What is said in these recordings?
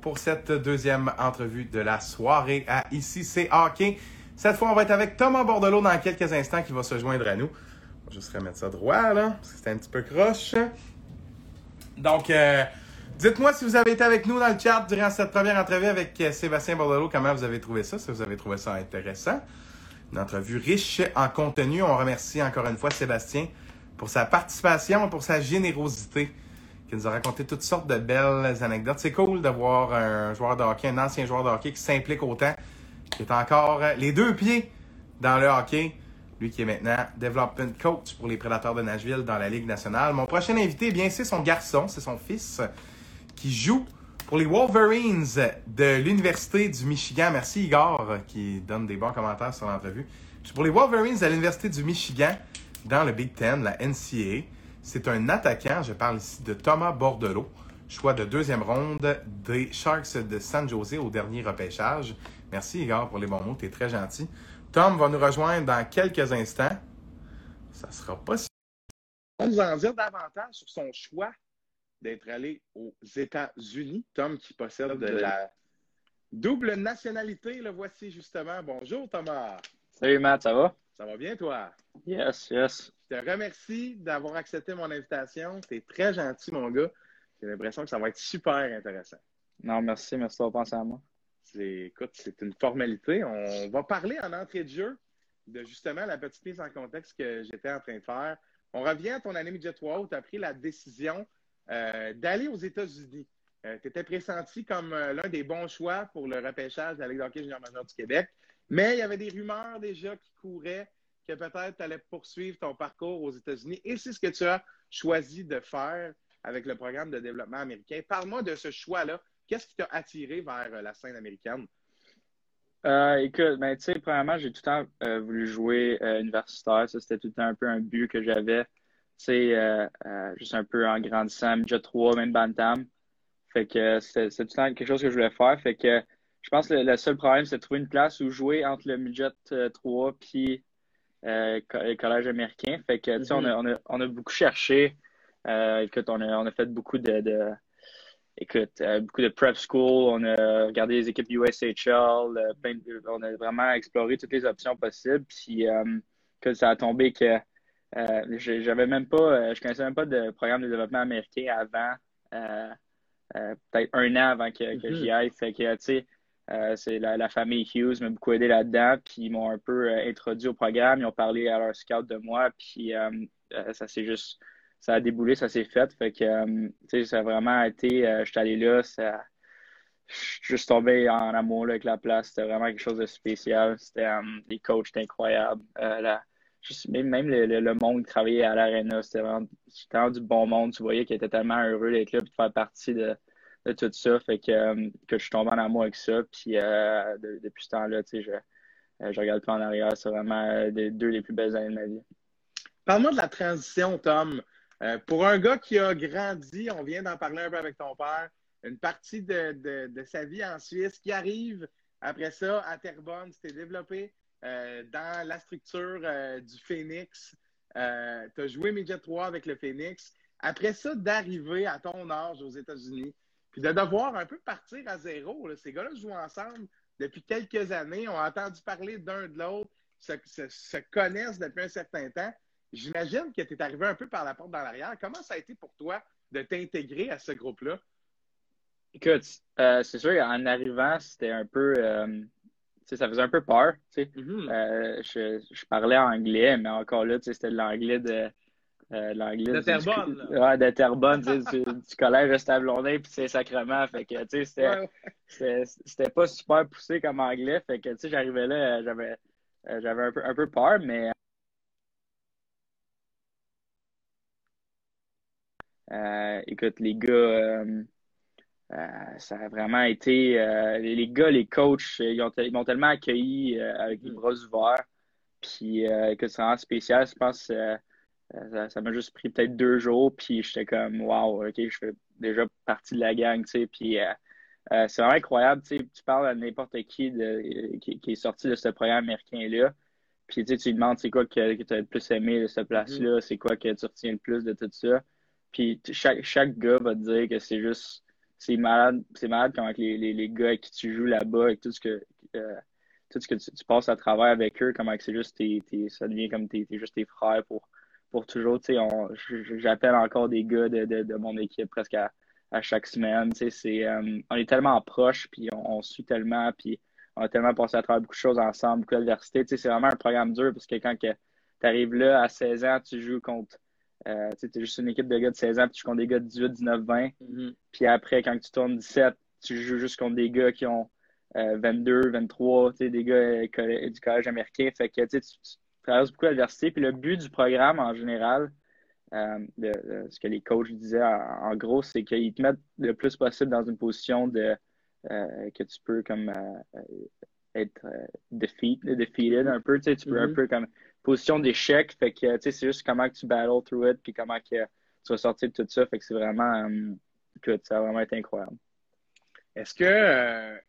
pour cette deuxième entrevue de la soirée à Ici c'est. Cette fois, on va être avec Thomas Bordelot dans quelques instants qui va se joindre à nous. Je vais juste remettre ça droit, là, parce que c'était un petit peu croche. Donc, euh, dites-moi si vous avez été avec nous dans le chat durant cette première entrevue avec euh, Sébastien Bordelot, comment vous avez trouvé ça, si vous avez trouvé ça intéressant? Une entrevue riche en contenu. On remercie encore une fois Sébastien pour sa participation pour sa générosité qui nous a raconté toutes sortes de belles anecdotes. C'est cool de voir un joueur de hockey, un ancien joueur de hockey qui s'implique autant, qui est encore euh, les deux pieds dans le hockey. Lui qui est maintenant development coach pour les Prédateurs de Nashville dans la Ligue nationale. Mon prochain invité, eh bien, c'est son garçon, c'est son fils, qui joue pour les Wolverines de l'Université du Michigan. Merci Igor qui donne des bons commentaires sur l'entrevue. Pour les Wolverines de l'Université du Michigan dans le Big Ten, la NCAA. C'est un attaquant, je parle ici de Thomas Bordelot, choix de deuxième ronde des Sharks de San Jose au dernier repêchage. Merci Igor pour les bons mots, tu es très gentil. Tom va nous rejoindre dans quelques instants. Ça sera pas si... On va nous en dire davantage sur son choix d'être allé aux États-Unis. Tom qui possède de la double nationalité, le voici justement. Bonjour Thomas. Salut Matt, ça va? Ça va bien toi? Yes, yes. Je te remercie d'avoir accepté mon invitation. Tu es très gentil, mon gars. J'ai l'impression que ça va être super intéressant. Non, merci, merci d'avoir pensé à moi. Écoute, c'est une formalité. On va parler en entrée de jeu de justement la petite mise en contexte que j'étais en train de faire. On revient à ton année Midget 3 où tu as pris la décision euh, d'aller aux États-Unis. Euh, tu étais pressenti comme euh, l'un des bons choix pour le repêchage de la Ligue d'hockey junior major du Québec. Mais il y avait des rumeurs déjà qui couraient que peut-être tu allais poursuivre ton parcours aux États-Unis. Et c'est ce que tu as choisi de faire avec le programme de développement américain. Parle-moi de ce choix-là. Qu'est-ce qui t'a attiré vers la scène américaine? Euh, écoute, ben, tu sais, premièrement, j'ai tout le temps euh, voulu jouer euh, universitaire. Ça, c'était tout le temps un peu un but que j'avais. Tu sais, juste un peu en grandissant, midget 3, même Bantam. Fait que c'est tout le temps quelque chose que je voulais faire. Fait que je pense que le, seul problème, c'est de trouver une place où jouer entre le midget 3 puis euh, collège américain. Fait que, tu sais, on, a, on, a, on, a, beaucoup cherché. Euh, écoute, on a, on a fait beaucoup de, de écoute, euh, beaucoup de prep school. On a regardé les équipes USHL. Euh, on a vraiment exploré toutes les options possibles. Puis, que ça a tombé que j'avais même pas, je connaissais même pas de programme de développement américain avant, peut-être un an avant que, que j'y aille. Fait que, tu sais, euh, c'est la, famille Hughes m'a beaucoup aidé là-dedans, puis ils m'ont un peu euh, introduit au programme, ils ont parlé à leur scout de moi, puis euh, ça s'est juste, ça a déboulé, ça s'est fait, fait que, tu sais, ça a vraiment été, je suis allé là, ça, je suis juste tombé en amour avec la place, c'était vraiment quelque chose de spécial, c'était, les coachs étaient incroyables, même, même le, monde qui travaillait à l'arena, c'était vraiment, du bon monde, tu voyais qu'ils étaient tellement heureux d'être là, et de faire partie de de tout ça. Fait que, euh, que je suis tombé en amour avec ça. Puis euh, depuis ce temps-là, tu sais, je, euh, je regarde pas en arrière. C'est vraiment les deux des plus belles années de ma vie. Parle-moi de la transition, Tom. pour un gars qui a grandi, on vient d'en parler un peu avec ton père, une partie de, de, sa vie en Suisse qui arrive après ça à Terrebonne, c'était développé dans la structure du Phoenix. tu as joué Midget 3 avec le Phoenix. Après ça, d'arriver à ton âge aux États-Unis, puis de devoir un peu partir à zéro. Ces gars-là jouent ensemble depuis quelques années, ont entendu parler d'un de l'autre, se, connaissent depuis un certain temps. J'imagine que tu es arrivé un peu par la porte dans l'arrière. Comment ça a été pour toi de t'intégrer à ce groupe-là? Écoute, euh, c'est sûr qu'en arrivant, c'était un peu. Euh, ça faisait un peu peur. Mm-hmm. Euh, je, je, parlais anglais, mais encore là, c'était de l'anglais de euh, l'anglais. De Terrebonne. Ouais, de Terrebonne, tu, sais, du collège de puis c'est sacrement. Fait que, tu sais, c'était, pas super poussé comme anglais. Fait que, tu sais, j'arrivais là, euh, j'avais, euh, j'avais un peu, un peu peur, mais. écoute, les gars, ça a vraiment été. les gars, les coachs, ils, ont, ils m'ont tellement accueilli avec les mm. bras ouverts. Puis que c'est vraiment spécial. Je pense euh, ça m'a juste pris peut-être deux jours, puis j'étais comme, wow, OK, je fais déjà partie de la gang, tu sais. Puis euh, euh, c'est vraiment incroyable, tu sais. Tu parles à n'importe qui, de, qui, est sorti de ce programme américain-là, puis tu, tu lui demandes c'est quoi que, que tu as le plus aimé de cette place-là, mm-hmm. c'est quoi que tu retiens le plus de tout ça. Puis chaque, chaque gars va te dire que c'est juste c'est malade, c'est malade comment les, les, les, gars avec qui tu joues là-bas, avec tout ce que tout ce que tu, passes à travers avec eux, comment c'est juste tes, ça devient comme t'es, juste tes frères pour, pour toujours. J'appelle encore des gars de, de, de, mon équipe presque à, à chaque semaine. C'est, euh, on est tellement proches, puis on, suit tellement, puis on a tellement passé à travers beaucoup de choses ensemble, beaucoup d'adversité. C'est vraiment un programme dur parce que quand tu arrives là à 16 ans, tu joues contre. Euh, tu es juste une équipe de gars de 16 ans, puis tu joues contre des gars de 18, 19, 20. Puis après, quand tu tournes 17, tu joues juste contre des gars qui ont 22, euh, 23, des gars euh, du collège américain. Fait que tu, traverses beaucoup d'adversité. Puis le but du programme en général, euh, de, ce que les coachs disaient en, gros, c'est qu'ils te mettent le plus possible dans une position de que tu peux comme être defeated, defeated un peu. Tu peux un mm-hmm. peu comme position d'échec. Fait que c'est juste comment que tu battle through it puis comment que tu vas sortir de tout ça. Fait que c'est vraiment que ça va vraiment être incroyable. Est-ce que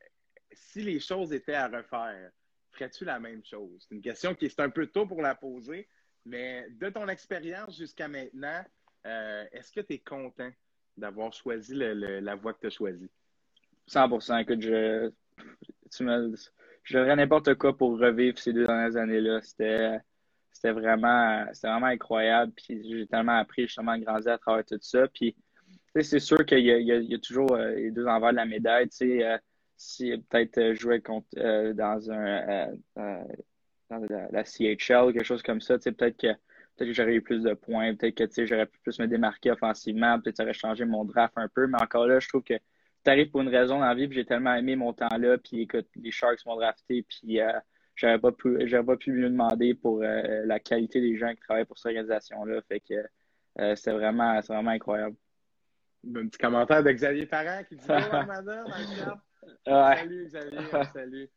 si les choses étaient à refaire, ferais-tu la même chose? C'est une question qui est un peu tôt pour la poser, mais de ton expérience jusqu'à maintenant, euh, est-ce que tu es content d'avoir choisi la voie que tu as choisie? 100% Écoute, je, tu je n'importe quoi pour revivre ces deux dernières années-là. C'était, vraiment, incroyable. Puis j'ai tellement appris, justement, grandi à travers tout ça. Puis, c'est sûr qu'il y, a toujours euh, les deux envers de la médaille. Euh, si peut-être euh, jouer contre euh, dans un euh, dans la, CHL, quelque chose comme ça, peut-être que peut-être que j'aurais eu plus de points, peut-être que j'aurais pu plus me démarquer offensivement, peut-être que ça aurait changé mon draft un peu, mais encore là, je trouve que tu arrives pour une raison dans la vie, puis j'ai tellement aimé mon temps là, puis écoute, les Sharks m'ont drafté, puis j'aurais pas pu j'aurais pas pu mieux demander pour la qualité des gens qui travaillent pour cette organisation-là. Fait que c'est vraiment, vraiment incroyable. Un petit commentaire de Xavier Parent qui dit Oh, madame, Salut, Xavier. salut.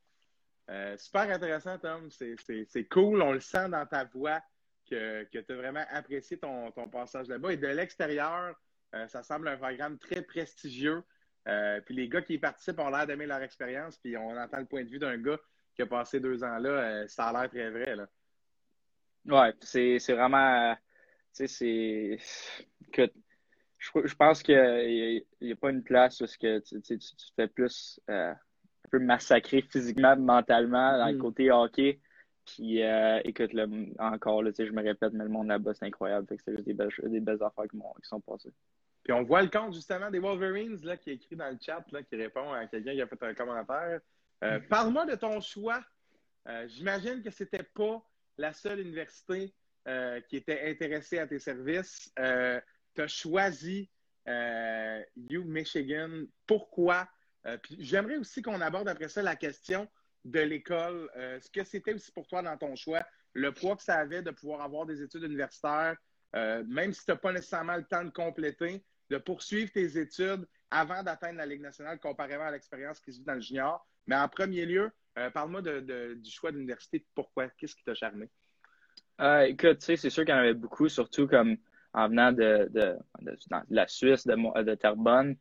Euh, super intéressant, Tom. C'est cool. On le sent dans ta voix que, que tu as vraiment apprécié ton, ton passage là-bas. Et de l'extérieur, euh, ça semble un programme très prestigieux. Euh, puis les gars qui y participent ont l'air d'aimer leur expérience. Puis on entend le point de vue d'un gars qui a passé deux ans là. ça a l'air très vrai. Là. Ouais, c'est vraiment. Tu sais, c'est. Je, pense qu'il n'y a, pas une place où que tu, tu, tu, te fais plus euh, un peu massacrer physiquement, mentalement dans le mm. côté hockey. Puis euh, écoute, là, encore, là, je me répète, mais le monde là-bas, c'est incroyable. c'est juste des belles, des belles affaires qui, qui, sont passées. Puis on voit le compte justement des Wolverines là, qui est écrit dans le chat, là, qui répond à quelqu'un qui a fait un commentaire. Euh, mm. Parle-moi de ton choix. J'imagine que c'était pas la seule université qui était intéressée à tes services tu as choisi euh, U Michigan. Pourquoi? Euh, j'aimerais aussi qu'on aborde après ça la question de l'école. Euh, ce que c'était aussi pour toi dans ton choix, le poids que ça avait de pouvoir avoir des études universitaires, même si tu n'as pas nécessairement le temps de compléter, de poursuivre tes études avant d'atteindre la Ligue nationale comparément à l'expérience qui se vit dans le junior? Mais en premier lieu, parle-moi du choix de l'université. Pourquoi? Qu'est-ce qui t'a charmé? écoute, tu sais, c'est sûr qu'il y en avait beaucoup, surtout comme en venant de, de, de, la Suisse, de, de Terrebonne.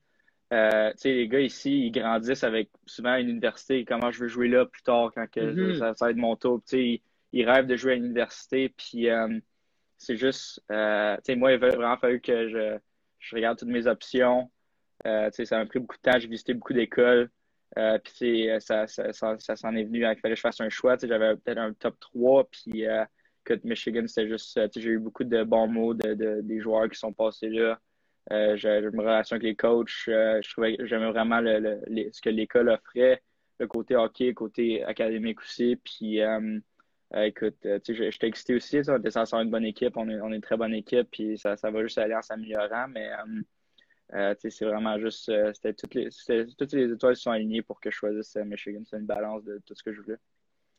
Euh, les gars ici, ils grandissent avec souvent une université. Comment je veux jouer là plus tard quand que mm-hmm. ça, va être mon tour. Ils, ils, rêvent de jouer à l'université. Puis euh, c'est juste, euh, moi, il a vraiment fallu que je, je regarde toutes mes options. Euh, ça m'a pris beaucoup de temps. J'ai visité beaucoup d'écoles. Puis ça, ça, ça, ça s'en est venu. Il fallait que je fasse un choix. J'avais peut-être un top 3. Puis que Michigan, c'était juste, euh, j'ai eu beaucoup de bons mots de, des joueurs qui sont passés là. Euh, j'ai une relation avec les coachs. Euh, je trouvais j'aimais vraiment le, ce que l'école offrait, le côté hockey, le côté académique aussi. Puis, écoute, j'étais excité aussi. On était censé une bonne équipe. On est, on est une très bonne équipe. Puis ça, ça va juste aller en s'améliorant. Mais c'est vraiment juste, c'était toutes les, toutes les étoiles sont alignées pour que je choisisse Michigan. C'est une balance de tout ce que je voulais.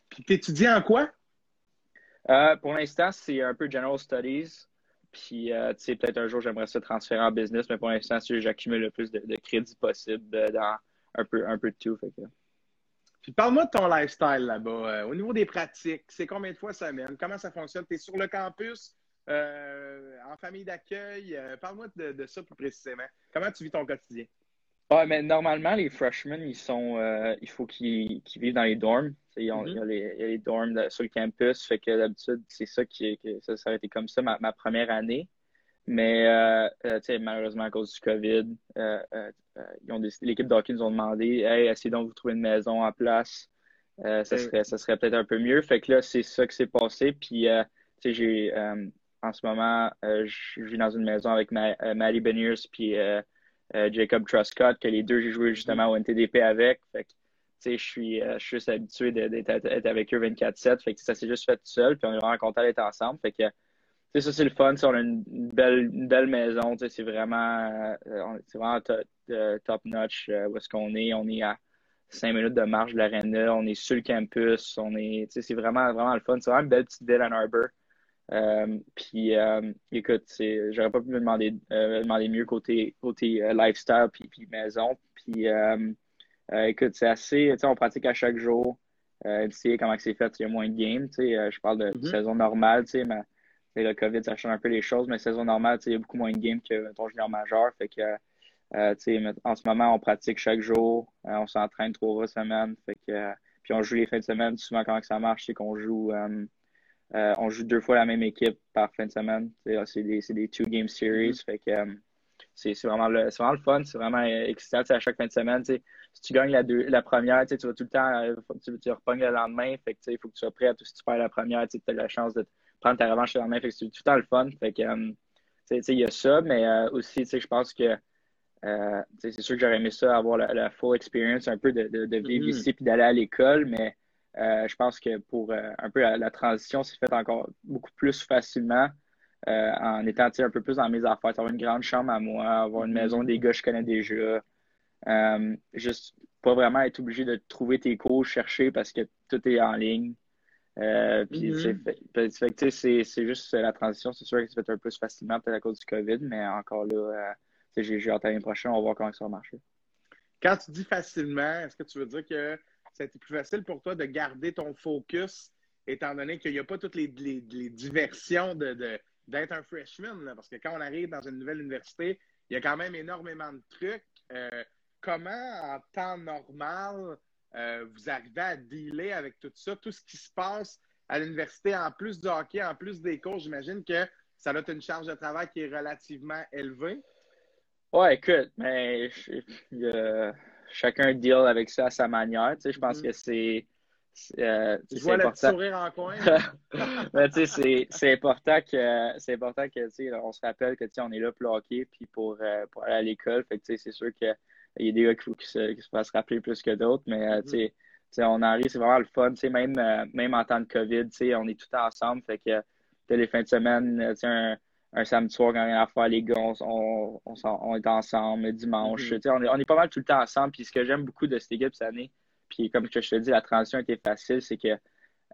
Puis, t'étudies en quoi? Euh, pour l'instant, c'est un peu General Studies. Puis, euh, tu sais, peut-être un jour, j'aimerais ça transférer en business, mais pour l'instant, j'accumule le plus de, crédits possible euh, dans un peu, un peu de tout. Puis, parle-moi de ton lifestyle là-bas. au niveau des pratiques, c'est combien de fois semaine? Comment ça fonctionne? Tu es sur le campus, en famille d'accueil? parle-moi de, de, ça plus précisément. Comment tu vis ton quotidien? Ouais, mais normalement, les freshmen, ils sont, euh, il faut qu'ils vivent dans les dorms. Mm-hmm. Il y, a les, dorms sur le campus. Fait que d'habitude, c'est ça qui que ça, ça a été comme ça ma, première année. Mais euh, euh, malheureusement, à cause du COVID, ils ont l'équipe d'hockey nous ont demandé Hey, essayez donc de vous trouver une maison en place. ça serait, ça serait peut-être un peu mieux. Fait que là, c'est ça qui s'est passé. Puis, tu sais, j'ai en ce moment, je vis dans une maison avec ma, Maddie Beniers puis Jacob Truscott, que les deux, j'ai joué justement au NTDP avec. Fait que, je suis, je suis juste habitué d'être avec eux 24-7. Fait que ça s'est juste fait tout seul. Puis on est vraiment content d'être ensemble. Fait que ça, c'est le fun. On a une, belle, une belle maison. C'est vraiment, euh, vraiment top, notch euh, où est-ce qu'on est. On est à cinq minutes de marche de l'aréna. On est sur le campus. Est, c'est vraiment, vraiment le fun. C'est vraiment une belle petite ville Ann Arbor. Euh, puis, écoute, j'aurais pas pu me demander, demander mieux côté, côté lifestyle puis, puis maison. Puis, écoute, c'est assez, on pratique à chaque jour. tu sais comment c'est fait, il y a moins de games. je parle de mm-hmm. saison normale, tu sais, mais le COVID, ça change un peu les choses, mais saison normale, il y a beaucoup moins de games que ton junior majeur. Fait que, euh, en ce moment, on pratique chaque jour. Euh, on s'entraîne trois fois semaine. Fait que, euh, puis on joue les fins de semaine. Souvent, quand ça marche, c'est qu'on joue, on joue deux fois la même équipe par fin de semaine. C'est des, des two-game series. Mm-hmm. Fait que, c'est vraiment, le, vraiment le fun. C'est vraiment excitant à chaque fin de semaine. Si tu gagnes la, deux, la première, tu vas tout le temps, tu, tu repognes le lendemain. Fait que, il faut que tu sois prêt. Si tu perds la première, tu as la chance de prendre ta revanche sur la main. Fait que c'est tout le temps le fun. Fait que, euh, il y a ça, mais euh, aussi, je pense que euh, c'est sûr que j'aurais aimé ça, avoir la, full experience, un peu de, de, vivre mm-hmm. ici puis d'aller à l'école, mais je pense que pour un peu la, transition s'est faite encore beaucoup plus facilement en étant un peu plus dans mes affaires, avoir une grande chambre à moi, avoir une mm-hmm. maison des gars que je connais déjà. juste pas vraiment être obligé de trouver tes cours, chercher parce que tout est en ligne. Euh, puis, mm-hmm. c'est juste la transition. C'est sûr que ça fait un peu plus facilement peut-être à cause du COVID, mais encore là, euh, j'ai hâte à l'année prochaine. On va voir comment ça va marcher. Quand tu dis facilement, est-ce que tu veux dire que ça a été plus facile pour toi de garder ton focus, étant donné qu'il n'y a pas toutes les, diversions d'être de, un freshman? parce que quand on arrive dans une nouvelle université, il y a quand même énormément de trucs. Euh, comment, en temps normal, euh, vous arrivez à dealer avec tout ça, tout ce qui se passe à l'université, en plus du hockey, en plus des cours, j'imagine que ça a une charge de travail qui est relativement élevée. Ouais, écoute, mais chacun deal avec ça à sa manière. Tu sais, je pense mm-hmm. que c'est. Euh, je vois le sourire en coin. mais tu sais, c'est important que c'est important que tu sais, on se rappelle que tu sais, on est là pour le hockey puis pour, euh, pour aller à l'école. Fait que tu sais, c'est sûr que il y a des gars qui, se, qui se fassent rappeler plus que d'autres, mais euh, tu sais, on arrive, c'est vraiment le fun. Même, euh, même en temps de COVID, on est tout ensemble. Fait que les fins de semaine, un, un samedi soir, quand on a à faire, les gars, on, on, on est ensemble. Dimanche, mm-hmm. on, est, on est pas mal tout le temps ensemble. Puis ce que j'aime beaucoup de cette équipe cette année, puis comme je te dis, la transition était facile, c'est que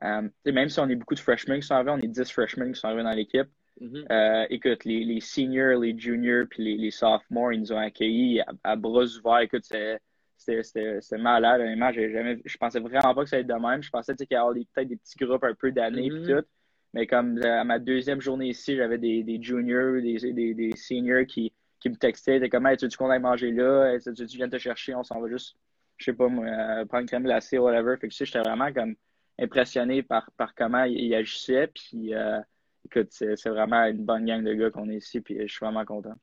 même si on est beaucoup de freshmen qui sont arrivés, on est 10 freshmen qui sont arrivés dans l'équipe. Mm-hmm. Euh, écoute, les, les, seniors, les juniors, puis les, les, sophomores, ils nous ont accueillis à, bras ouverts. Écoute, c'était malade. Honnêtement, jamais, je pensais vraiment pas que ça allait être de même. Je pensais qu'il y avait peut-être des petits groupes un peu d'années et mm-hmm. tout. Mais comme euh, à ma deuxième journée ici, j'avais des, des, juniors, des, des, des, seniors qui, qui me textaient. T'es comme, hey, tu veux qu'on aille manger là? Tu, tu viens te chercher? On s'en va juste, je sais pas, euh, prendre une crème glacée, whatever. Fait que tu sais, j'étais vraiment comme impressionné par, par comment ils agissaient. Puis, écoute, c'est vraiment une bonne gang de gars qu'on est ici, puis je suis vraiment content.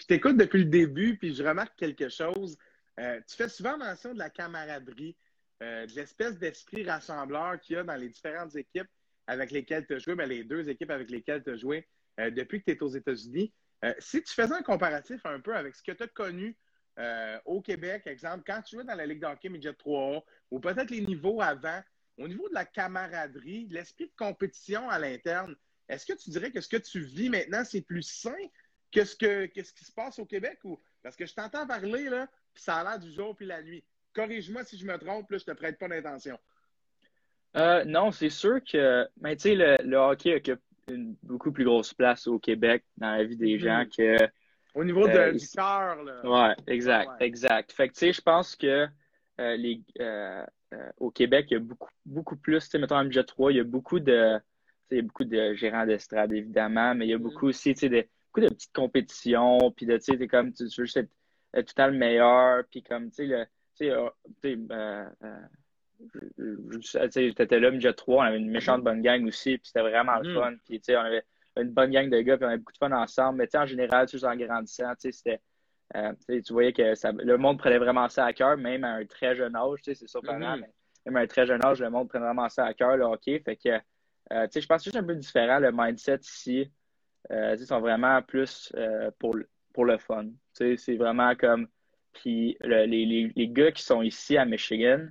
Je t'écoute depuis le début, puis je remarque quelque chose. Euh, tu fais souvent mention de la camaraderie, euh, de l'espèce d'esprit rassembleur qu'il y a dans les différentes équipes avec lesquelles tu as joué, mais les deux équipes avec lesquelles tu as joué euh, depuis que tu es aux États-Unis. si tu faisais un comparatif un peu avec ce que tu as connu au Québec, exemple, quand tu jouais dans la Ligue d'hockey Midget 3A, ou peut-être les niveaux avant, au niveau de la camaraderie, l'esprit de compétition à l'interne, est-ce que tu dirais que ce que tu vis maintenant, c'est plus sain que ce, que, ce qui se passe au Québec? Ou... Parce que je t'entends parler, là, puis ça a l'air du jour puis la nuit. Corrige-moi si je me trompe, là, je te prête pas d'intention. Euh, non, c'est sûr que mais tu sais, le, hockey occupe une beaucoup plus grosse place au Québec dans la vie des mm-hmm. gens que. Au niveau de, euh, du cœur, là. Ouais, exact, exact. Fait que tu sais, je pense que euh, les, euh, au Québec, il y a beaucoup, beaucoup plus, tu sais, mettons, en MJ 3, il y a beaucoup de, il y a beaucoup de gérants d'estrade, évidemment, mais il y a mm-hmm. beaucoup aussi, tu sais, de, beaucoup de petites compétitions, puis de, tu sais, comme, tu, veux juste être, tout le meilleur, puis comme, tu sais, le, tu sais, euh t'étais là, MJ 3, on avait une méchante mm-hmm. bonne gang aussi, puis c'était vraiment le mm-hmm. fun, puis on avait une bonne gang de gars, puis on avait beaucoup de fun ensemble, mais en général, tu en grandissant, c'était euh, tu voyais que ça, le monde prenait vraiment ça à cœur, même à un très jeune âge. C'est surprenant, mm-hmm. mais même à un très jeune âge, le monde prenait vraiment ça à cœur, le hockey. Fait que, euh, je pense que c'est un peu différent, le mindset ici. Euh, ils sont vraiment plus pour, pour le fun. C'est vraiment comme. Puis les, les, les, gars qui sont ici à Michigan,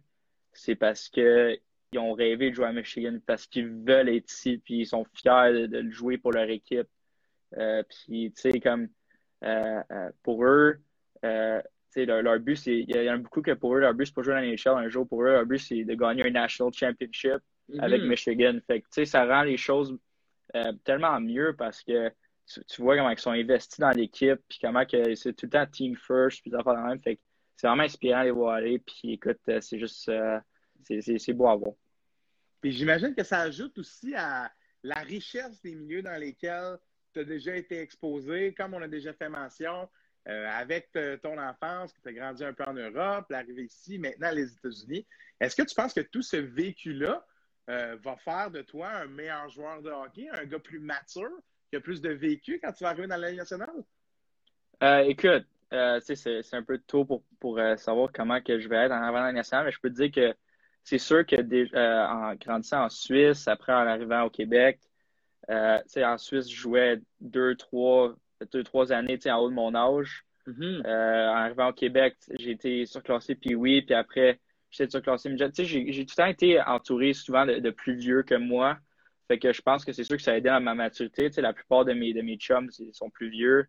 c'est parce qu'ils ont rêvé de jouer à Michigan, parce qu'ils veulent être ici, puis ils sont fiers de, de jouer pour leur équipe. puis, tu sais, comme euh, euh, pour eux, euh, leur, leur, but, c'est. Il y en a beaucoup que pour eux, leur but, c'est pas jouer dans NHL un jour. Pour eux, leur but, c'est de gagner un National Championship mm-hmm. avec Michigan. Fait que, ça rend les choses tellement mieux parce que tu, vois comment ils sont investis dans l'équipe, puis comment que c'est tout le temps team first, puis ça fait la même. Fait que c'est vraiment inspirant de les voir aller. Puis écoute, c'est juste. c'est beau à voir. Puis j'imagine que ça ajoute aussi à la richesse des milieux dans lesquels tu as déjà été exposé, comme on a déjà fait mention, euh, avec ton enfance, que tu as grandi un peu en Europe, l'arrivée ici, maintenant les États-Unis. Est-ce que tu penses que tout ce vécu-là euh, va faire de toi un meilleur joueur de hockey, un gars plus mature, qui a plus de vécu quand tu vas arriver dans la Ligue nationale? Euh, écoute, c'est un peu tôt pour, pour savoir comment que je vais être en arrivant dans la nationale, mais je peux te dire que c'est sûr que en grandissant en Suisse, après en arrivant au Québec, euh, en Suisse, je jouais deux, trois, deux, trois années en haut de mon âge. Mm-hmm. Euh, en arrivant au Québec, j'ai été surclassé puis oui, puis après, j'étais surclassé J'ai, j'ai tout le temps été entouré souvent de, plus vieux que moi. Fait que je pense que c'est sûr que ça a aidé à ma maturité. la plupart de mes, de mes chums sont plus vieux.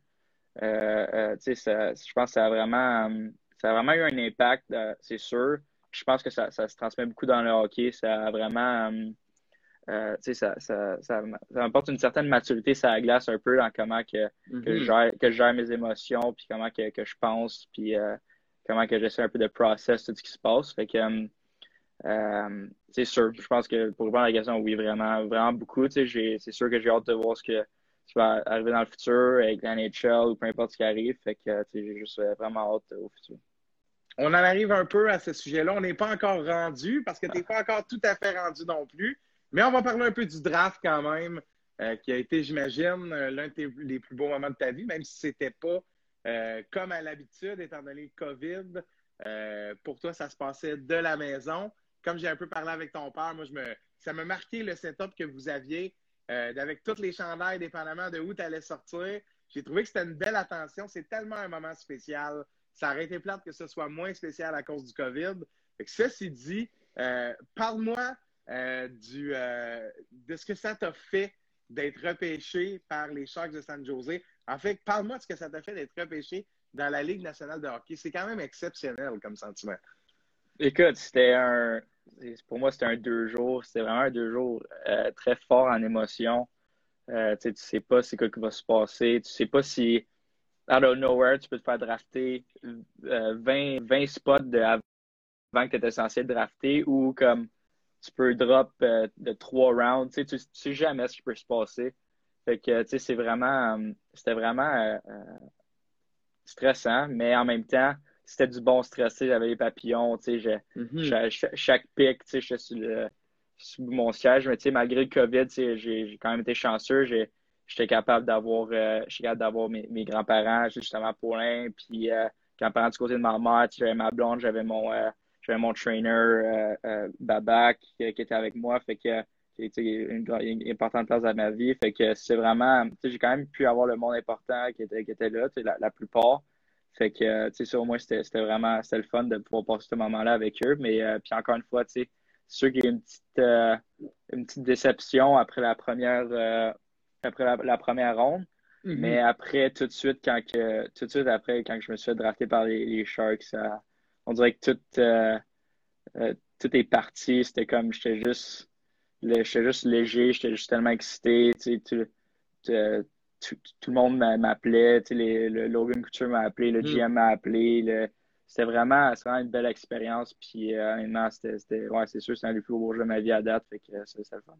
Euh, je pense que ça a vraiment, ça a vraiment eu un impact, c'est sûr. Je pense que ça, ça, se transmet beaucoup dans le hockey. Ça a vraiment euh, ça, ça, ça, apporte une certaine maturité ça la glace un peu dans comment que, que, je, mm-hmm. gère, que je gère mes émotions, puis comment que, que je pense, puis euh, comment que j'essaie un peu de process tout ce qui se passe. Fait que euh, c'est sûr, je pense que pour répondre à la question, oui, vraiment, vraiment beaucoup. C'est sûr que j'ai hâte de voir ce que qui va arriver dans le futur avec la NHL ou peu importe ce qui arrive. Fait que j'ai juste vraiment hâte au futur. On en arrive un peu à ce sujet-là. On n'est pas encore rendu parce que tu n'es pas encore tout à fait rendu non plus. Mais on va parler un peu du draft quand même, euh, qui a été, j'imagine, euh, l'un des plus beaux moments de ta vie, même si ce n'était pas euh, comme à l'habitude, étant donné le COVID. pour toi, ça se passait de la maison. Comme j'ai un peu parlé avec ton père, moi, je me, ça m'a marqué le setup que vous aviez avec toutes les chandails, dépendamment de où tu allais sortir. J'ai trouvé que c'était une belle attention. C'est tellement un moment spécial. Ça aurait été plate que ce soit moins spécial à cause du COVID. Fait que ceci dit, parle-moi euh, du, euh, de ce que ça t'a fait d'être repêché par les Sharks de San Jose. En fait, parle-moi de ce que ça t'a fait d'être repêché dans la Ligue nationale de hockey. C'est quand même exceptionnel comme sentiment. Écoute, c'était un. Pour moi, c'était un deux jours. C'était vraiment un deux jours euh, très fort en émotion. tu sais, pas c'est quoi qui va se passer. Tu sais pas si, out of nowhere, tu peux te faire drafter 20, 20 spots de, avant que tu étais censé drafter ou comme tu peux drop euh, de trois rounds. Tu sais, tu sais jamais ce qui peut se passer. Fait que, tu sais, c'est vraiment, euh, c'était vraiment euh, stressant, mais en même temps, c'était du bon stress. J'avais les papillons, tu sais, mm-hmm. chaque pic, tu sais, je suis sur mon siège, mais tu sais, malgré le COVID, tu sais, j'ai quand même été chanceux. J'étais capable d'avoir d'avoir mes, mes grands-parents, justement, Paulin, puis grands-parents du côté de ma mère, j'avais ma blonde, j'avais mon j'avais mon trainer euh, euh, Babak qui, était avec moi, fait que était une, une, importante place dans ma vie. Fait que c'est vraiment, j'ai quand même pu avoir le monde important qui était, qui était là, la, la plupart. Fait que, tu sais, sur moi, c'était vraiment, c'était le fun de pouvoir passer ce moment-là avec eux. Mais, euh, puis encore une fois, tu sais, c'est sûr qu'il y a une petite, une petite déception après la première, après la, première ronde. Mm-hmm. Mais après, tout de suite, quand que, tout de suite après, quand je me suis fait drafter par les, les Sharks, ça, on dirait que tout, euh, euh, tout est parti. C'était comme, j'étais juste, j'étais juste léger, j'étais juste tellement excité. Tout, le monde m'appelait, le Logan Couture m'a appelé, le GM hmm. m'a appelé. c'était vraiment, vraiment, une belle expérience. Puis euh, honnêtement, c'était, ouais, c'est sûr, c'est un des plus beaux jeux de ma vie à date. Fait que c'est le fun.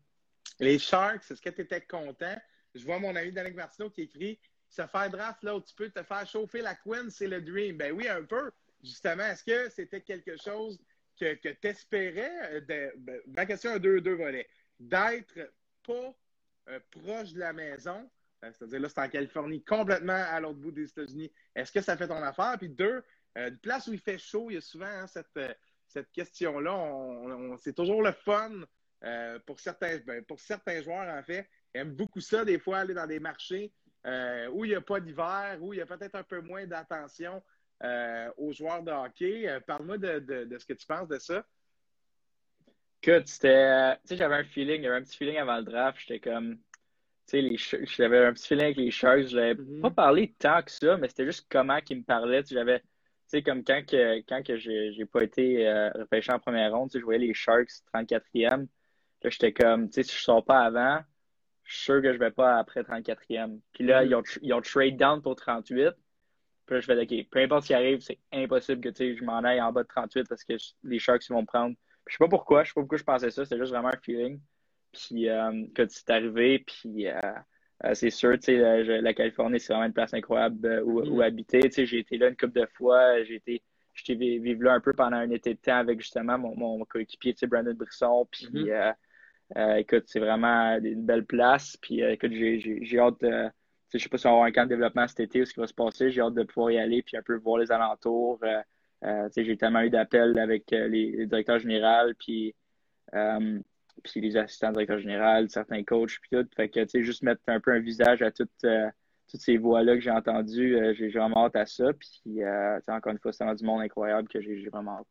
Les Sharks, est-ce que tu étais content? Je vois mon ami Danick Martineau qui écrit Se faire draft là où tu peux te faire chauffer la Queen, c'est le dream. Ben oui, un peu justement, est-ce que c'était quelque chose que, que tu espérais? Euh, ma question a deux, deux volets. D'être pas euh, proche de la maison c'est-à-dire là, c'est en Californie, complètement à l'autre bout des États-Unis. Est-ce que ça fait ton affaire? Puis deux, une place où il fait chaud, il y a souvent hein, cette, cette question-là. c'est toujours le fun pour, certains, ben, pour certains joueurs, en fait. Aiment beaucoup ça, des fois, aller dans des marchés où il n'y a pas d'hiver, où il y a peut-être un peu moins d'attention aux joueurs de hockey. Parle-moi de, ce que tu penses de ça. Écoute, c'était. Tu sais, j'avais un feeling, j'avais un petit feeling avant le draft. J'étais comme. Tu sais, j'avais un petit feeling avec les Sharks. Je n'avais mm-hmm. pas parlé tant que ça, mais c'était juste comment ils me parlaient. Tu j'avais. Tu sais, comme quand, que, quand que j'ai pas été euh, repêché en première ronde, je voyais les Sharks 34e. Là, j'étais comme, tu sais, si je sors pas avant, je suis sûr que je vais pas après 34e. Puis là, mm-hmm. ils, ont, ils ont trade down pour 38. Puis là, je fais, OK, peu importe ce qui arrive, c'est impossible que tu sais, je m'en aille en bas de 38 parce que les Sharks ils vont me prendre je sais pas pourquoi, je sais pas pourquoi je pensais ça, c'était juste vraiment un feeling. Puis euh, quand c'est arrivé, puis euh, euh, c'est sûr, tu sais, la, Californie, c'est vraiment une place incroyable où, mm-hmm. habiter. Tu sais, j'ai été là une couple de fois, j'ai été j'étais vivre là un peu pendant un été de temps avec justement mon, mon coéquipier, tu sais, Brandon Brisson. Puis mm-hmm. écoute, c'est vraiment une belle place. Puis écoute, j'ai hâte de. Je sais pas si on va avoir un camp de développement cet été ou ce qui va se passer. J'ai hâte de pouvoir y aller puis un peu voir les alentours. J'ai tellement eu d'appels avec euh, les, directeurs généraux, puis, puis les assistants directeurs généraux, certains coachs, puis tout. Fait que, juste mettre un peu un visage à toutes, toutes ces voix-là que j'ai entendues, j'ai vraiment hâte à ça. Puis, encore une fois, c'est du monde incroyable que j'ai vraiment hâte.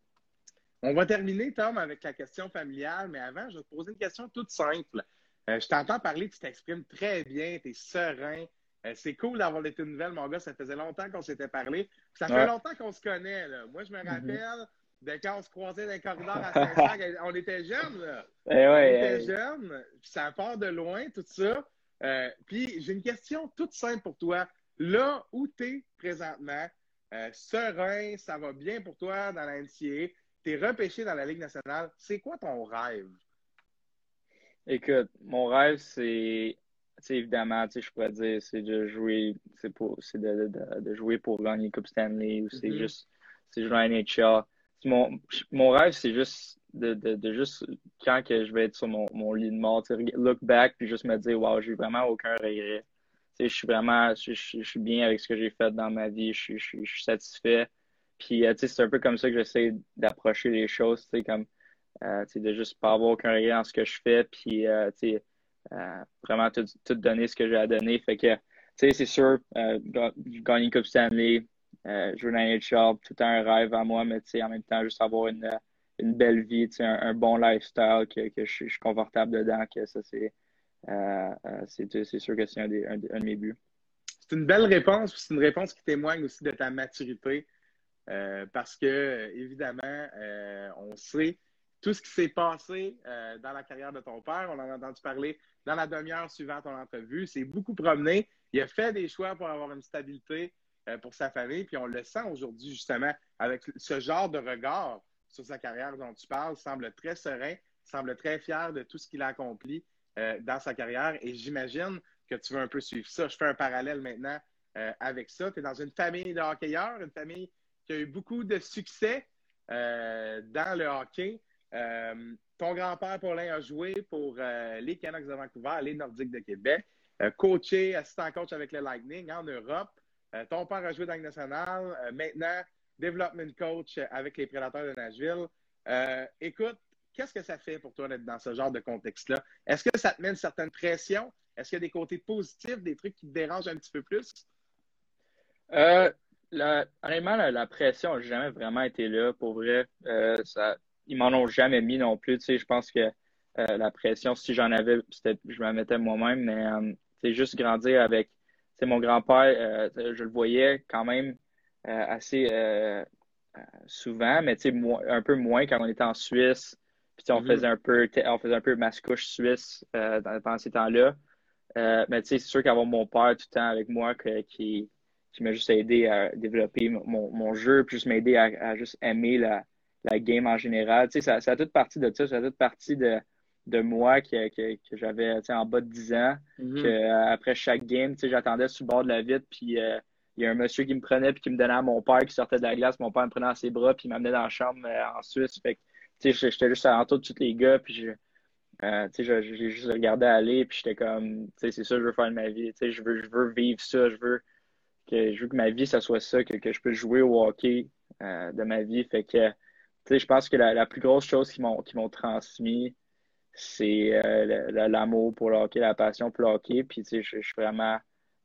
On va terminer, Tom, avec la question familiale, mais avant, je vais te poser une question toute simple. je t'entends parler, tu t'exprimes très bien, tu es serein, euh, c'est cool d'avoir été nouvelle, mon gars. Ça faisait longtemps qu'on s'était parlé. Ça fait longtemps qu'on se connaît. Là. Moi, je me mhm. rappelle de quand on se croisait dans les corridors à saint on était jeunes. Là. Eh on était eh. jeunes. ça part de loin, tout ça. Euh, puis j'ai une question toute simple pour toi. Là où tu es présentement, euh, serein, ça va bien pour toi dans la NCA, tu es repêché dans la Ligue nationale. C'est quoi ton rêve? Écoute, mon rêve, c'est évidemment, je pourrais dire, c'est de jouer, c'est pour, c'est de, de, de, jouer pour gagner Coupe Stanley ou c'est mm-hmm. juste, c'est jouer à NHL. Mon, mon rêve, c'est juste de, de, juste, quand que je vais être sur mon, mon lit de mort, look back puis juste me dire, wow, j'ai vraiment aucun regret. Je suis vraiment, je, je, suis bien avec ce que j'ai fait dans ma vie, je, je, suis satisfait. Puis, euh, c'est un peu comme ça que j'essaie d'approcher les choses, tu sais, comme, euh, de juste pas avoir aucun regret dans ce que je fais. Puis, euh, tu sais, euh, vraiment tout, tout, donner ce que j'ai à donner. Fait que, tu sais, c'est sûr, gagner une Coupe Stanley, euh, jouer dans NHL, tout un rêve à moi, mais en même temps, juste avoir une, une belle vie, sais, un, bon lifestyle, que, que je, suis confortable dedans, que ça, c'est, euh, c'est, sûr que c'est un, un, de mes buts. C'est une belle réponse, c'est une réponse qui témoigne aussi de ta maturité, parce que, évidemment, on sait tout ce qui s'est passé dans la carrière de ton père. On en a entendu parler dans la demi-heure suivant ton entrevue. C'est beaucoup promené. Il a fait des choix pour avoir une stabilité euh, pour sa famille. Puis on le sent aujourd'hui, justement, avec ce genre de regard sur sa carrière dont tu parles. Semble très serein, semble très fier de tout ce qu'il a accompli euh, dans sa carrière. Et j'imagine que tu veux un peu suivre ça. Je fais un parallèle maintenant euh, avec ça. Tu es dans une famille de hockeyeurs, une famille qui a eu beaucoup de succès dans le hockey. Ton grand-père, Paulin, a joué pour euh, les Canucks de Vancouver, les Nordiques de Québec, euh, coaché, assistant coach avec le Lightning en Europe. Euh, ton père a joué dans le national. maintenant, development coach avec les Prédateurs de Nashville. écoute, qu'est-ce que ça fait pour toi d'être dans ce genre de contexte-là? Est-ce que ça te met une certaine pression? Est-ce qu'il y a des côtés positifs, des trucs qui te dérangent un petit peu plus? la, honnêtement, la, pression n'a jamais vraiment été là. Pour vrai, ils m'en ont jamais mis non plus. Tu sais, je pense que euh, la pression, si j'en avais, je me mettais moi-même, mais c'est euh, juste grandir avec mon grand-père, euh, je le voyais quand même assez souvent, mais un peu moins quand on était en Suisse. Puis on mm-hmm. faisait un peu on faisait un peu mascouche suisse pendant ces temps-là. mais c'est sûr qu'avoir mon père tout le temps avec moi qui, qui m'a juste aidé à développer mon, mon jeu, puis juste m'aider à, à, juste aimer la, la game en général. Tu sais, ça, ça a toute partie de ça, ça a toute partie de, de moi que, que, que j'avais en bas de 10 ans. Mm-hmm. que, euh, après chaque game, j'attendais sur le bord de la vitre, puis euh, il y a un monsieur qui me prenait puis qui me donnait à mon père qui sortait de la glace. Mon père me prenait dans ses bras puis il m'amenait dans la chambre euh, en Suisse. Fait j'étais juste à l'entour de tous les gars. Puis je, Euh, j'ai juste regardé aller, puis j'étais comme, c'est ça que je veux faire de ma vie. Je veux, je veux vivre ça, je veux que, je veux que ma vie, ça soit ça, que, que je peux jouer au hockey de ma vie. Fait que, je pense que la, la, plus grosse chose qu'ils m'ont, m'ont transmis, c'est euh, l'amour pour le hockey, la passion pour le hockey. Puis, je, je suis vraiment,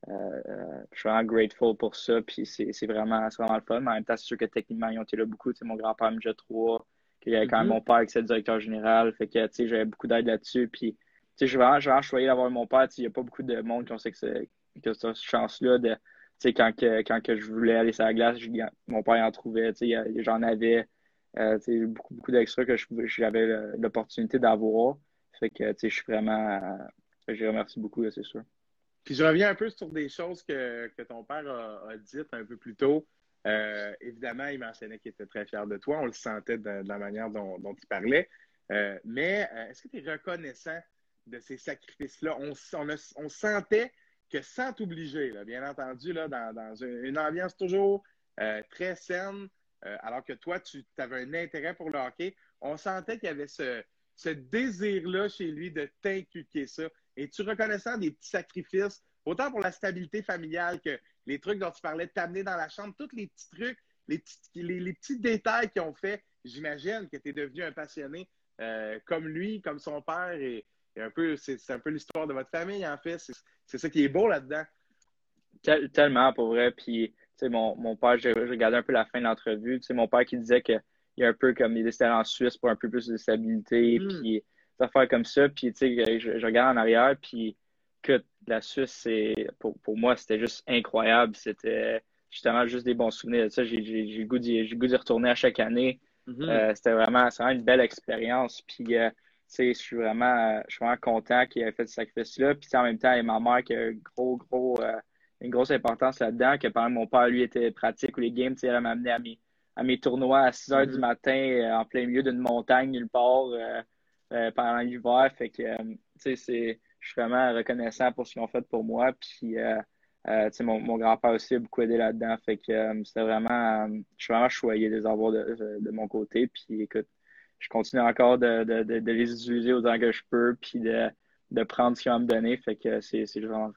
je suis vraiment grateful pour ça. Puis, c'est vraiment, vraiment le fun. Mais en même temps, c'est sûr que techniquement, ils ont été là beaucoup. mon grand-père me 3 il y avait quand même mm-hmm. mon père qui était le directeur général. Fait que, tu sais, j'avais beaucoup d'aide là-dessus. Puis, tu sais, j'ai vraiment, vraiment choisi d'avoir mon père. Il n'y a pas beaucoup de monde qui ont cette chance-là de, tu sais, quand, que, quand que je voulais aller sur la glace, mon père en trouvait. Tu sais, j'en avais, euh, beaucoup, beaucoup que j'avais l'opportunité d'avoir. Fait que, je suis vraiment, euh, je remercie beaucoup, c'est sûr. Puis je reviens un peu sur des choses que, que ton père a, dites un peu plus tôt. Euh, évidemment, il mentionnait qu'il était très fier de toi. On le sentait de, la manière dont, il parlait. Euh, mais est-ce que tu es reconnaissant de ces sacrifices-là? On, sentait que sans t'obliger, bien entendu, là, dans, une, ambiance toujours très saine, alors que toi, tu avais un intérêt pour le hockey, on sentait qu'il y avait ce, désir-là chez lui de t'inculquer ça. Et tu reconnaissant des petits sacrifices, autant pour la stabilité familiale que les trucs dont tu parlais, t'amener dans la chambre, tous les petits trucs, les petits, détails qui ont fait, j'imagine que tu es devenu un passionné euh, comme lui, comme son père, et, un peu, c'est un peu l'histoire de votre famille, en fait. C'est ça qui est beau là-dedans. tellement, pour vrai. Puis, sais, mon, mon père, j'ai regardé un peu la fin de l'entrevue. Tu sais, mon père qui disait qu'il y a un peu comme il était en Suisse pour un peu plus de stabilité, mm. puis des affaires comme ça. Puis, tu sais, je, je, regarde en arrière, puis que la Suisse, c'est pour, pour moi, c'était juste incroyable. C'était justement juste des bons souvenirs. Ça, j'ai le goût d'y retourner à chaque année. Mm-hmm. Euh, c'était vraiment, vraiment, une belle expérience. Puis, euh, je suis vraiment, je suis vraiment content qu'il ait fait ce sacrifice-là. Puis, en même temps, il y a ma mère qui a gros, gros, euh, une grosse importance là-dedans. Que par exemple, mon père, lui, était pratique ou les games, elle m'a amené à mes, à mes tournois à 6 heures du mm-hmm. matin en plein milieu d'une montagne nulle part pendant l'hiver. Fait que, tu sais, c'est je suis vraiment reconnaissant pour ce qu'ils ont fait pour moi. Puis, euh, euh, mon, mon grand-père aussi a beaucoup aidé là-dedans. Fait que euh, c'était vraiment, je suis vraiment choyé de les avoir de, mon côté. Puis, écoute, je continue encore de, les utiliser autant que je peux, puis de, prendre ce qu'ils vont me donner. Fait que c'est vraiment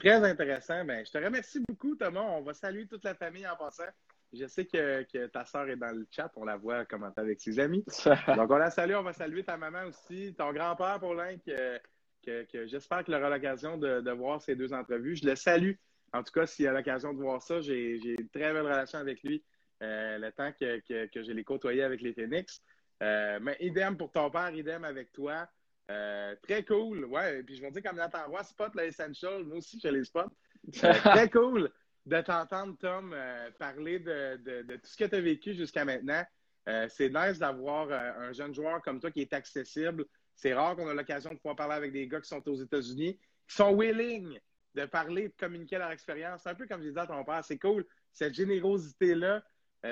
Très intéressant. Ben, je te remercie beaucoup, Thomas. On va saluer toute la famille en passant. Je sais que, ta soeur est dans le chat. On la voit commenter avec ses amis. Donc, on la salue. On va saluer ta maman aussi, ton grand-père, Paulin, que, que, j'espère qu'il aura l'occasion de, voir ces deux entrevues. Je le salue. En tout cas, s'il a l'occasion de voir ça, j'ai une très belle relation avec lui euh, le temps que, je l'ai côtoyé avec les Phoenix. Euh, mais idem pour ton père, idem avec toi. Euh, très cool. Ouais, puis je vais dire comme Nathan Roy, spot le Essential. Moi aussi, je les spot. très cool de t'entendre, Tom, euh, parler de, tout ce que tu as vécu jusqu'à maintenant. Euh, c'est nice d'avoir euh, un jeune joueur comme toi qui est accessible. C'est rare qu'on a l'occasion de pouvoir parler avec des gars qui sont aux États-Unis, qui sont willing de parler, de communiquer leur expérience. C'est un peu comme je disais à ton père, c'est cool. Cette générosité-là,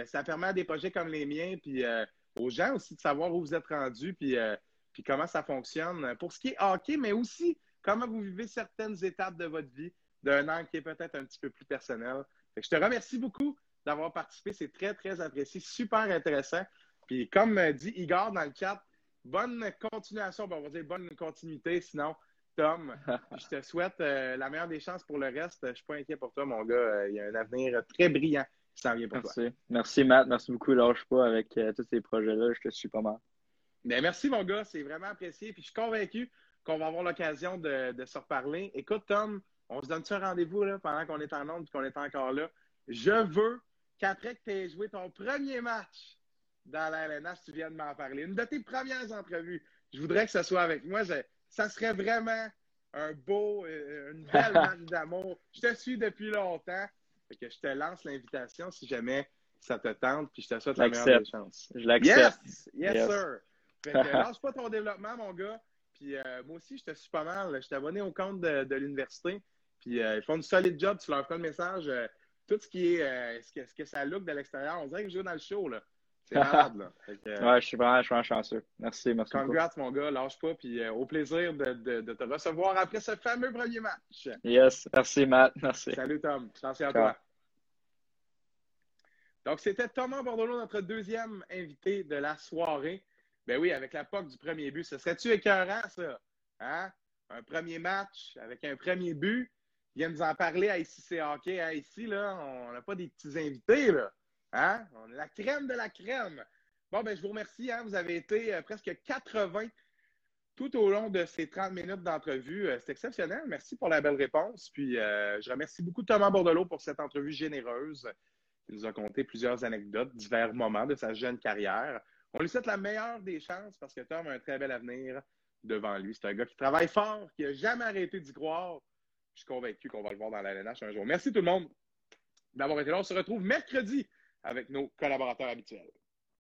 ça permet à des projets comme les miens, puis aux gens aussi de savoir où vous êtes rendus, puis, puis comment ça fonctionne. Pour ce qui est hockey, mais aussi comment vous vivez certaines étapes de votre vie d'un angle qui est peut-être un petit peu plus personnel. je te remercie beaucoup d'avoir participé. C'est très, très apprécié. Super intéressant. Puis comme dit Igor dans le chat, bonne continuation. on va dire bonne continuité. Sinon, Tom, je te souhaite euh, la meilleure des chances pour le reste. Je ne suis pas inquiet pour toi, mon gars. Euh, il y a un avenir très brillant qui s'en vient pour merci. toi. Merci, Matt. Merci beaucoup. Lâche pas avec euh, tous ces projets-là. Je te suis pas mal. Ben, merci, mon gars. C'est vraiment apprécié. Puis je suis convaincu qu'on va avoir l'occasion de, de se reparler. Écoute, Tom, on se donne un rendez-vous pendant qu'on est en onde et qu'on est encore là? Je veux qu'après que tu aies joué ton premier match dans la LNH, tu viennes m'en parler. Une de tes premières entrevues. Je voudrais que ce soit avec moi. ça serait vraiment un beau, euh, une belle marque d'amour. Je te suis depuis longtemps. que je te lance l'invitation si jamais ça te tente, puis je te souhaite la meilleure des chances. Je l'accepte. Yes, yes, sir. Lance pas ton développement, mon gars. Puis euh, moi aussi, je te suis pas mal. Je suis abonné au compte de l'université. Puis euh, ils font une solide job, tu leur fais le message. Euh, tout ce qui est euh, ce, que, ce, que, ça look de l'extérieur, on dirait que je joue dans le show. là. C'est malade, là. ouais, je suis vraiment, je suis chanceux. Merci, merci. Congrats, mon gars, lâche pas. Puis au plaisir de, de, de, te recevoir après ce fameux premier match. Yes, merci, Matt. Merci. Salut, Tom. Attention à toi. Donc, c'était Thomas Bordelot, notre deuxième invité de la soirée. Ben oui, avec la POC du premier but. Ce serait-tu écœurant, ça? Hein? Un premier match avec un premier but. Il vient nous en parler à c'est hockey. Ici, là, on n'a pas des petits invités, là. Hein? On est la crème de la crème. Bon, ben, je vous remercie. Hein? Vous avez été euh, presque 80 tout au long de ces 30 minutes d'entrevue. Euh, c'est exceptionnel. Merci pour la belle réponse. Puis, euh, je remercie beaucoup Thomas Bordelot pour cette entrevue généreuse. Il nous a conté plusieurs anecdotes, divers moments de sa jeune carrière. On lui souhaite la meilleure des chances parce que Tom a un très bel avenir devant lui. C'est un gars qui travaille fort, qui n'a jamais arrêté d'y croire. Je suis convaincu qu'on va le voir dans la un jour. Merci tout le monde d'avoir été là. On se retrouve mercredi avec nos collaborateurs habituels.